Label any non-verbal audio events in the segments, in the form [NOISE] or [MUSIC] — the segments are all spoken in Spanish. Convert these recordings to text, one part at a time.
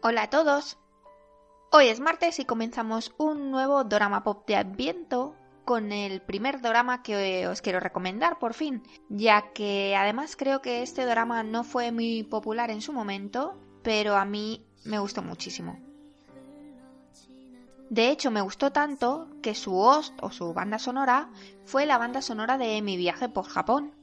Hola a todos. Hoy es martes y comenzamos un nuevo drama pop de Adviento con el primer drama que os quiero recomendar por fin, ya que además creo que este drama no fue muy popular en su momento, pero a mí me gustó muchísimo. De hecho, me gustó tanto que su host o su banda sonora fue la banda sonora de mi viaje por Japón,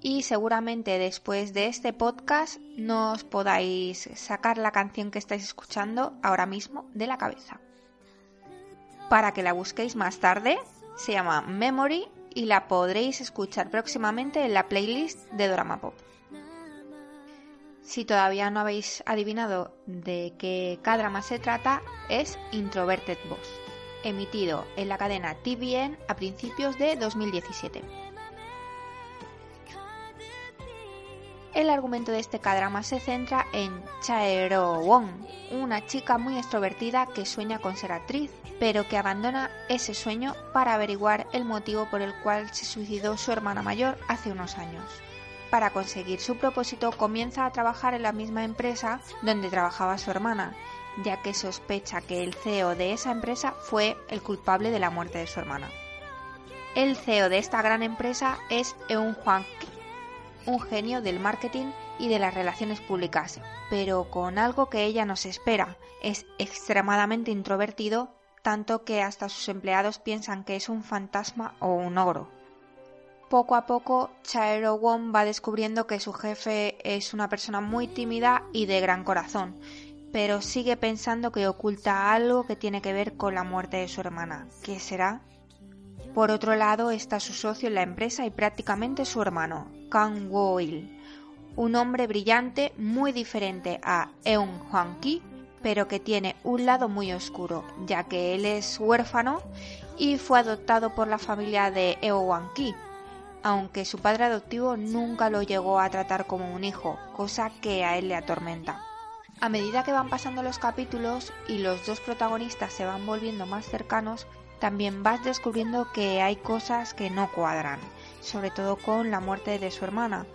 y seguramente después de este podcast no os podáis sacar la canción que estáis escuchando ahora mismo de la cabeza. Para que la busquéis más tarde, se llama Memory y la podréis escuchar próximamente en la playlist de Drama Pop. Si todavía no habéis adivinado de qué drama se trata, es Introverted Boss, emitido en la cadena TVN a principios de 2017. El argumento de este cadrama se centra en Chaero Wong, una chica muy extrovertida que sueña con ser actriz, pero que abandona ese sueño para averiguar el motivo por el cual se suicidó su hermana mayor hace unos años. Para conseguir su propósito comienza a trabajar en la misma empresa donde trabajaba su hermana, ya que sospecha que el CEO de esa empresa fue el culpable de la muerte de su hermana. El CEO de esta gran empresa es Eun Hwang un genio del marketing y de las relaciones públicas, pero con algo que ella no se espera. Es extremadamente introvertido, tanto que hasta sus empleados piensan que es un fantasma o un ogro. Poco a poco, Chaero Wong va descubriendo que su jefe es una persona muy tímida y de gran corazón, pero sigue pensando que oculta algo que tiene que ver con la muerte de su hermana. ¿Qué será? Por otro lado está su socio en la empresa y prácticamente su hermano, Kang Wo-il, un hombre brillante muy diferente a Eun Hwang-ki, pero que tiene un lado muy oscuro, ya que él es huérfano y fue adoptado por la familia de Eo Hwang-ki, aunque su padre adoptivo nunca lo llegó a tratar como un hijo, cosa que a él le atormenta. A medida que van pasando los capítulos y los dos protagonistas se van volviendo más cercanos, también vas descubriendo que hay cosas que no cuadran, sobre todo con la muerte de su hermana,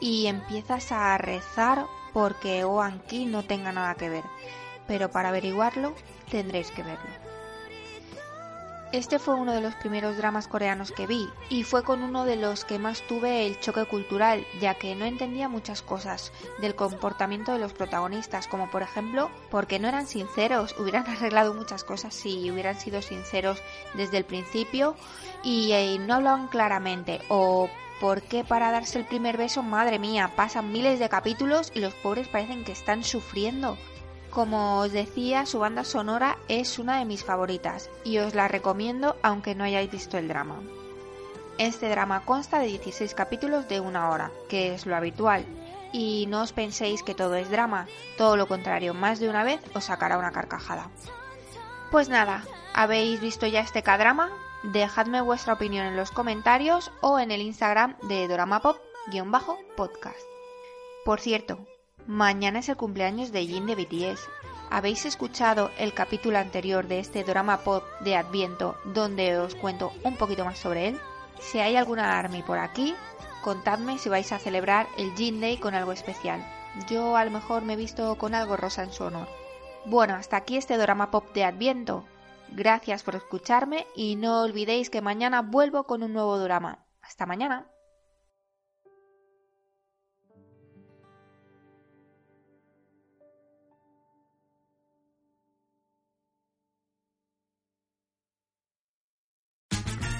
y empiezas a rezar porque Oan Ki no tenga nada que ver, pero para averiguarlo tendréis que verlo. Este fue uno de los primeros dramas coreanos que vi y fue con uno de los que más tuve el choque cultural, ya que no entendía muchas cosas del comportamiento de los protagonistas, como por ejemplo, porque no eran sinceros, hubieran [LAUGHS] arreglado muchas cosas si hubieran sido sinceros desde el principio y, eh, no hablaban claramente, o por qué para darse el primer beso, madre mía, pasan miles de capítulos y los pobres parecen que están sufriendo. Como os decía, su banda sonora es una de mis favoritas y os la recomiendo aunque no hayáis visto el drama. Este drama consta de 16 capítulos de una hora, que es lo habitual, y no os penséis que todo es drama, todo lo contrario, más de una vez os sacará una carcajada. Pues nada, ¿habéis visto ya este K-drama? Dejadme vuestra opinión en los comentarios o en el Instagram de doramapop-podcast. Por cierto, Mañana es el cumpleaños de Jin de BTS. ¿Habéis escuchado el capítulo anterior de este drama pop de Adviento donde os cuento un poquito más sobre él? Si hay alguna ARMY por aquí, contadme si vais a celebrar el Jin Day con algo especial. Yo a lo mejor me he visto con algo rosa en su honor. Bueno, hasta aquí este drama pop de Adviento. Gracias por escucharme y no olvidéis que mañana vuelvo con un nuevo drama. Hasta mañana.